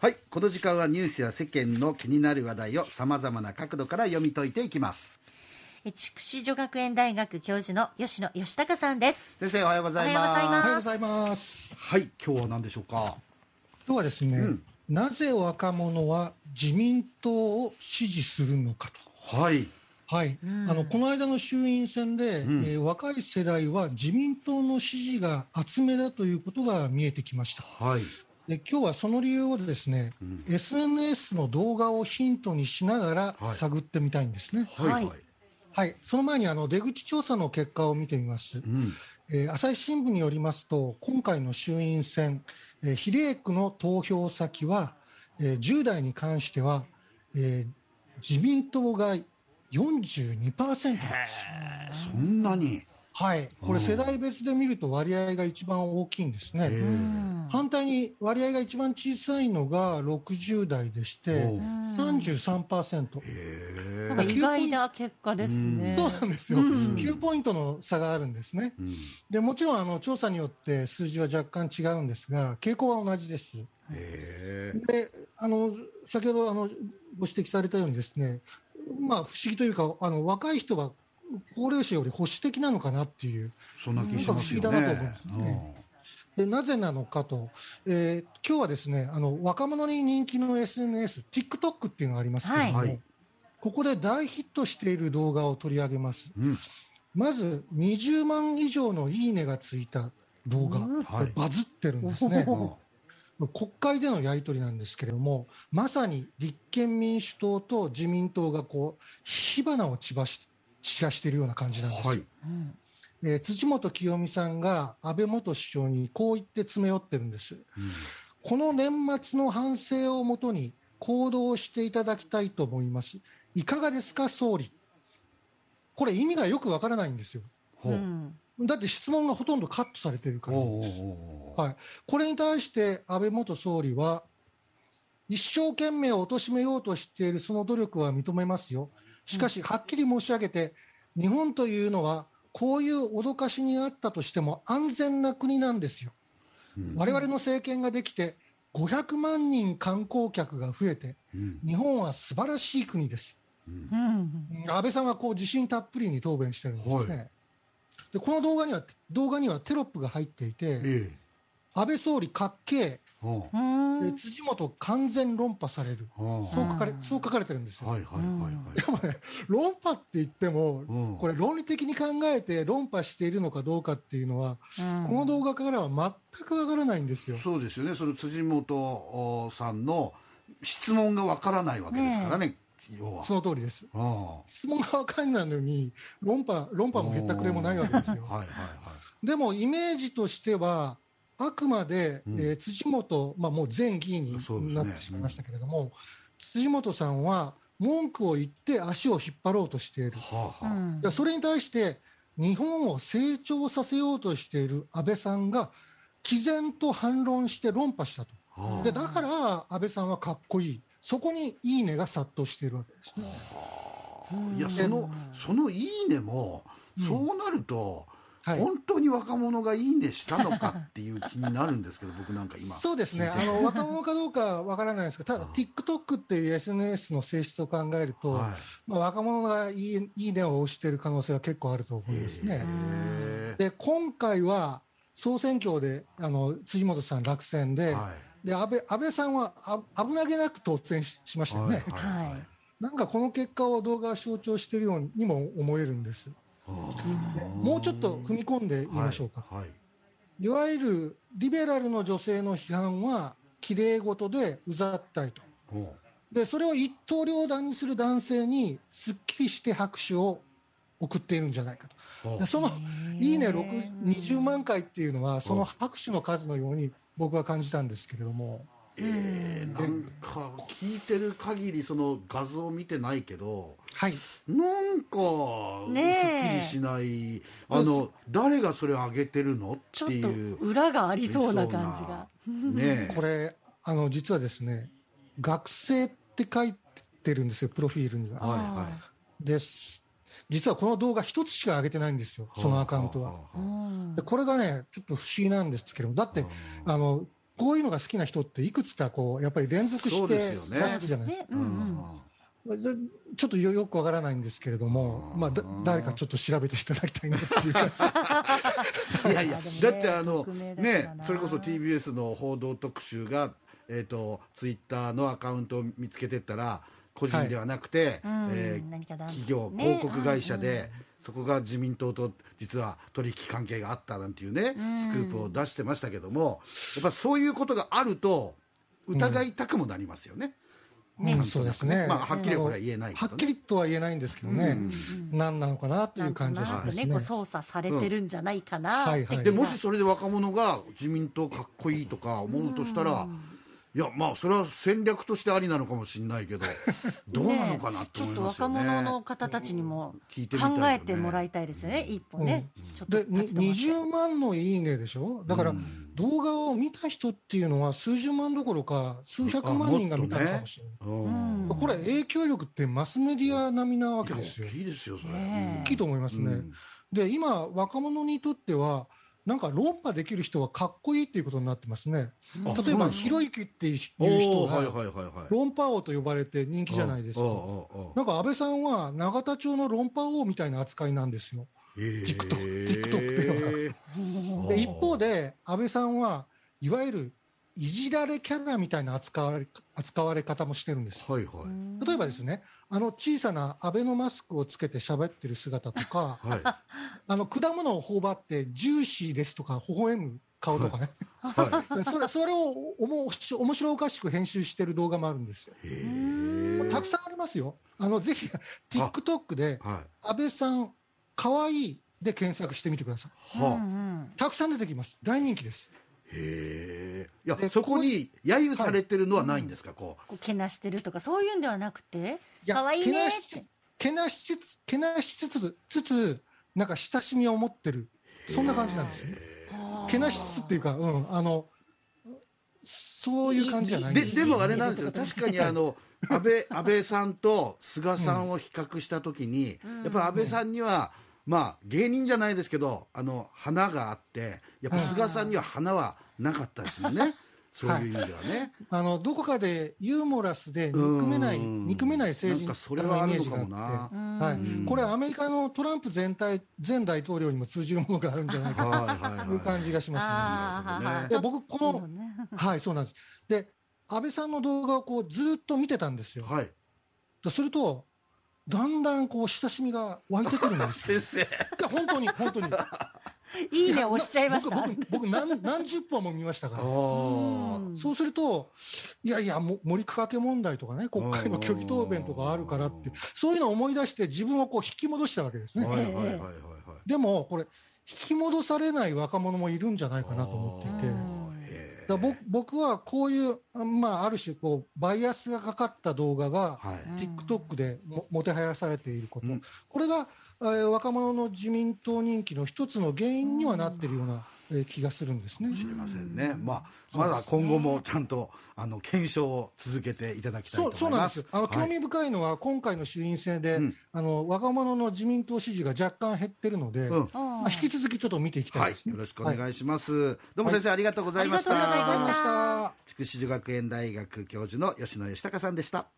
はいこの時間はニュースや世間の気になる話題をさまざまな角度から読み解いていきます。筑紫女学園大学教授の吉野義孝さんです。先生おはようございます。おはようございます。おはようございます。はい今日は何でしょうか？今日はですね、うん。なぜ若者は自民党を支持するのかと。はい。はい、うん。あのこの間の衆院選で、うん。えー若い世代は自民党の支持が厚めだということが見えてきました。はい、で今日はその理由をですね、うん。SNS の動画をヒントにしながらはい。探ってみたいんですね。はいはい。はい。はい、その前にあの出口調査の結果を見てみます。うん。えー朝日新聞によりますと、今回の衆院選、えー比例区の投票先は、えー10代に関しては、えー自民党が42%なんです。そんなに。はい、これ、うん世代別で見ると割合が一番大きいんですね。うん反対に割合が一番小さいのが60代でしておう、うん33%。へなんかえ意外な結果ですね。そうなんですよ、うん9ポイントの差があるんですね。うんでもちろんあの調査によって数字は若干違うんですが、傾向は同じです。であの先ほどあのご指摘されたようにですね、まあ、不思議というかあの若い人は高齢者より保守的なのかなっていう。そんな気しますよね。なんか不思議だなと思うんですね。でなぜなのかと、えー今日はですねあの若者に人気の SNS、TikTok っていうのがありますけれども、はい。ここで大ヒットしている動画を取り上げます。うん。うんまず20万以上のいいねがついた動画、うん。はい。バズってるんですね。お国会でのやり取りなんですけれども、まさに立憲民主党と自民党がこう火花を散らし散らしているような感じなんですよ、はいうんえー辻元清美さんが安倍元首相にこう言って詰め寄ってるんです。うんこの年末の反省をもとに行動していただきたいと思います。いかがですか、総理。これ、意味がよくわからないんですよ。ほううんだって質問がほとんどカットされてるから。はい、これに対して安倍元総理は、一生懸命貶めようとしているその努力は認めますよ、しかし、はっきり申し上げて、日本というのは、こういう脅かしにあったとしても安全な国なんですよ、うん。我々の政権ができて、500万人観光客が増えて、うん。日本は素晴らしい国です。安倍さんはこう自信たっぷりに答弁してるんですね。はでこの動画には動画にはテロップが入っていて、ええ安倍総理かっけえ。ほう。うん。で辻元完全論破される、そう書かれうんそう書かれてるんですよ。はいはいはいでもね、論破って言っても、はいこれ、論理的に考えて論破しているのかどうかっていうのは、この動画からは全くわからないんですよ。そうですよね、その辻元さんの質問がわからないわけですからね、要は。その通りです。あ質問がわかんないのに、論破論破もへったくれもないわけですよ。あ。はいはいはでも、イメージとしては、あくまで、うんえー辻元、まあ、もう前議員になってしまいましたけれども、辻元さんは文句を言って足を引っ張ろうとしているい。。はあはうんいやそれに対して、日本を成長させようとしている安倍さんが、毅然と反論して論破したと。あはあでだから安倍さんはかっこいい、そこにいいねが殺到しているわけですね。いやそのそのいいねも、うんそうなると、はい、本当に若者がいいねしたのかっていう気になるんですけど、僕なんか今。そうですね、あの若者かどうかわからないですが、ただ、あ TikTok っていう SNS の性質を考えると、はまあ、若者がいいいいねを押している可能性は結構あると思い、いますね。へで今回は総選挙であの辻元さん落選で,、えはで安倍安倍さんはあ危なげなく当選ししましいたよね、はいはいはい。なんかこの結果を動画が象徴しているようにも思えるんです。もうちょっと踏み込んで言いましょうか。はいはいいわゆるリベラルの女性の批判は、きれい事でうざったいと。ほで、それを一刀両断にする男性に、すっきりして拍手を送っているんじゃないかと。その、いいね6 20万回っていうのは、その拍手の数のように僕は感じたんですけれども、えー、なんか聞いてる限りその画像を見てないけどはい。なんかすっきりしない、あの誰がそれを上げてるのってちょっという裏がありそうな感じが。ねえこれ、あの、実はですね、学生って書いてるんですよ、プロフィールには。はいはです。実はこの動画一つしか上げてないんですよ、そのアカウントは。でこれがね、ちょっと不思議なんですけども、だって、あの、こういうのが好きな人っていくつかこうやっぱり連続そうしてですよね。出すじゃないですか。うんうん。でちょっとよよくわからないんですけれども、まあ、だ誰かちょっと調べていただきたいなっていう。感 じいやいやだってあのねなそれこそ TBS の報道特集がえっ、とツイッターのアカウントを見つけてったら個人ではなくて、うん。えー企業、ね広告会社で、そこが自民党と実は取引関係があったなんていうね、うん。スクープを出してましたけどもやっぱそういうことがあると疑いたくもなりますよね。ね。うんそうですね、まあはっきりはこれは言えないけどね。はっきりとは言えないんですけどね、うん。何なのかなといなうん感じがしますね。ね操作されてるんじゃないかなはい。はい。でもしそれで若者が自民党かっこいいとか思うとしたら、いやまあそれは戦略としてありなのかもしれないけど どうなのかなとちょっと思いますよね。若者の方たちにも聞いてみたいよね考えてもらいたいですよね一歩ね、ちょっとでに立ち止まって20万のいいねでしょ、だからうん動画を見た人っていうのは数十万どころか、数百万人が見たのかもしれない。うんうんこれ、影響力ってマスメディア並みなわけですよ。大きいですよそれ。大きいと思いますね。うんで、今、若者にとっては、なんか論破できる人はかっこいいっていうことになってますね。あ例えば、ひろゆきっていうお人が、はいはいはい。論破王と呼ばれて人気じゃないですか。なんか安倍さんは永田町の論破王みたいな扱いなんですよ。えー TikTok あで一方で、安倍さんはいわゆるいじられキャラみたいな扱われ扱われ方もしてるんです。はいはい。例えばですね、あの小さな安倍のマスクをつけて喋ってる姿とか、はい。あの果物を頬張ってジューシーですとか微笑む顔とかね、はで それそれをおもし面白おかしく編集してる動画もあるんですよ。い。へえ。たくさんありますよ。あのぜひ TikTok ではい。安倍さんかわいいで検索してみてください。はあ。んたくさん出てきます。大人気です。へえ。いやでそこに揶揄されてるのはないんですか？こう。こうけなしてるとかそういうんではなくていや可愛いねっけなしてけなしつつ、けなしつつ、つつ、なんか親しみを持ってる。そんな感じなんですよ。けなしつつっていうか、うん、あの、そういう感じじゃないんでですでもあれなんですよ。確かに あの安倍安倍さんと菅さんを比較したときに、うん。やっぱ安倍さんには、まあ芸人じゃないですけどあの花があってやっぱ菅さんには花はなかったですよね、そういう意味ではね、あの、どこかでユーモラスで憎めない、うん憎めない政治なんかそ家ののイメージがあって、うん。はい。うんこれアメリカのトランプ全体、前大統領にも通じるものがあるんじゃないかはいはいとい。う感はいじがしますあーははね。で僕、この、ね。はい、そうなんです。で、安倍さんの動画をこうずっと見てたんですよ。はい。すると、だんだんこう親しみが湧いてくるんですよ。先生。いや、本当に、本当に。いいね押しちゃいました僕、僕、僕何何十本も見ましたあから。ーそうすると、いやいや、も森かけ問題とかね、国会の虚偽答弁とかあるからって、そういうのを思い出して、自分をこう引き戻したわけですね。はいはいはいはいはいでも、これ、引き戻されない若者もいるんじゃないかなと思っていて。僕僕はこういう、あまあ、ある種こう、バイアスがかかった動画が、TikTok でももてはやされていること、うん。これが、えー若者の自民党人気の一つの原因にはなっているような、えー気がするんですね。知りませんね、まあ、まだ今後もちゃんとあの検証を続けていただきたいそうと思います。そうなんです。あのはい。興味深いのは、今回の衆院選で、うん。あの若者の自民党支持が若干減ってるので、うん。まあ、引き続きちょっと見ていきたはいいですね。よろしくおはい願いします、どうも先生、ありがとうございました。ありがとうござい。ましたありがとうございました。筑紫女学園大学教授の吉野義孝さんでした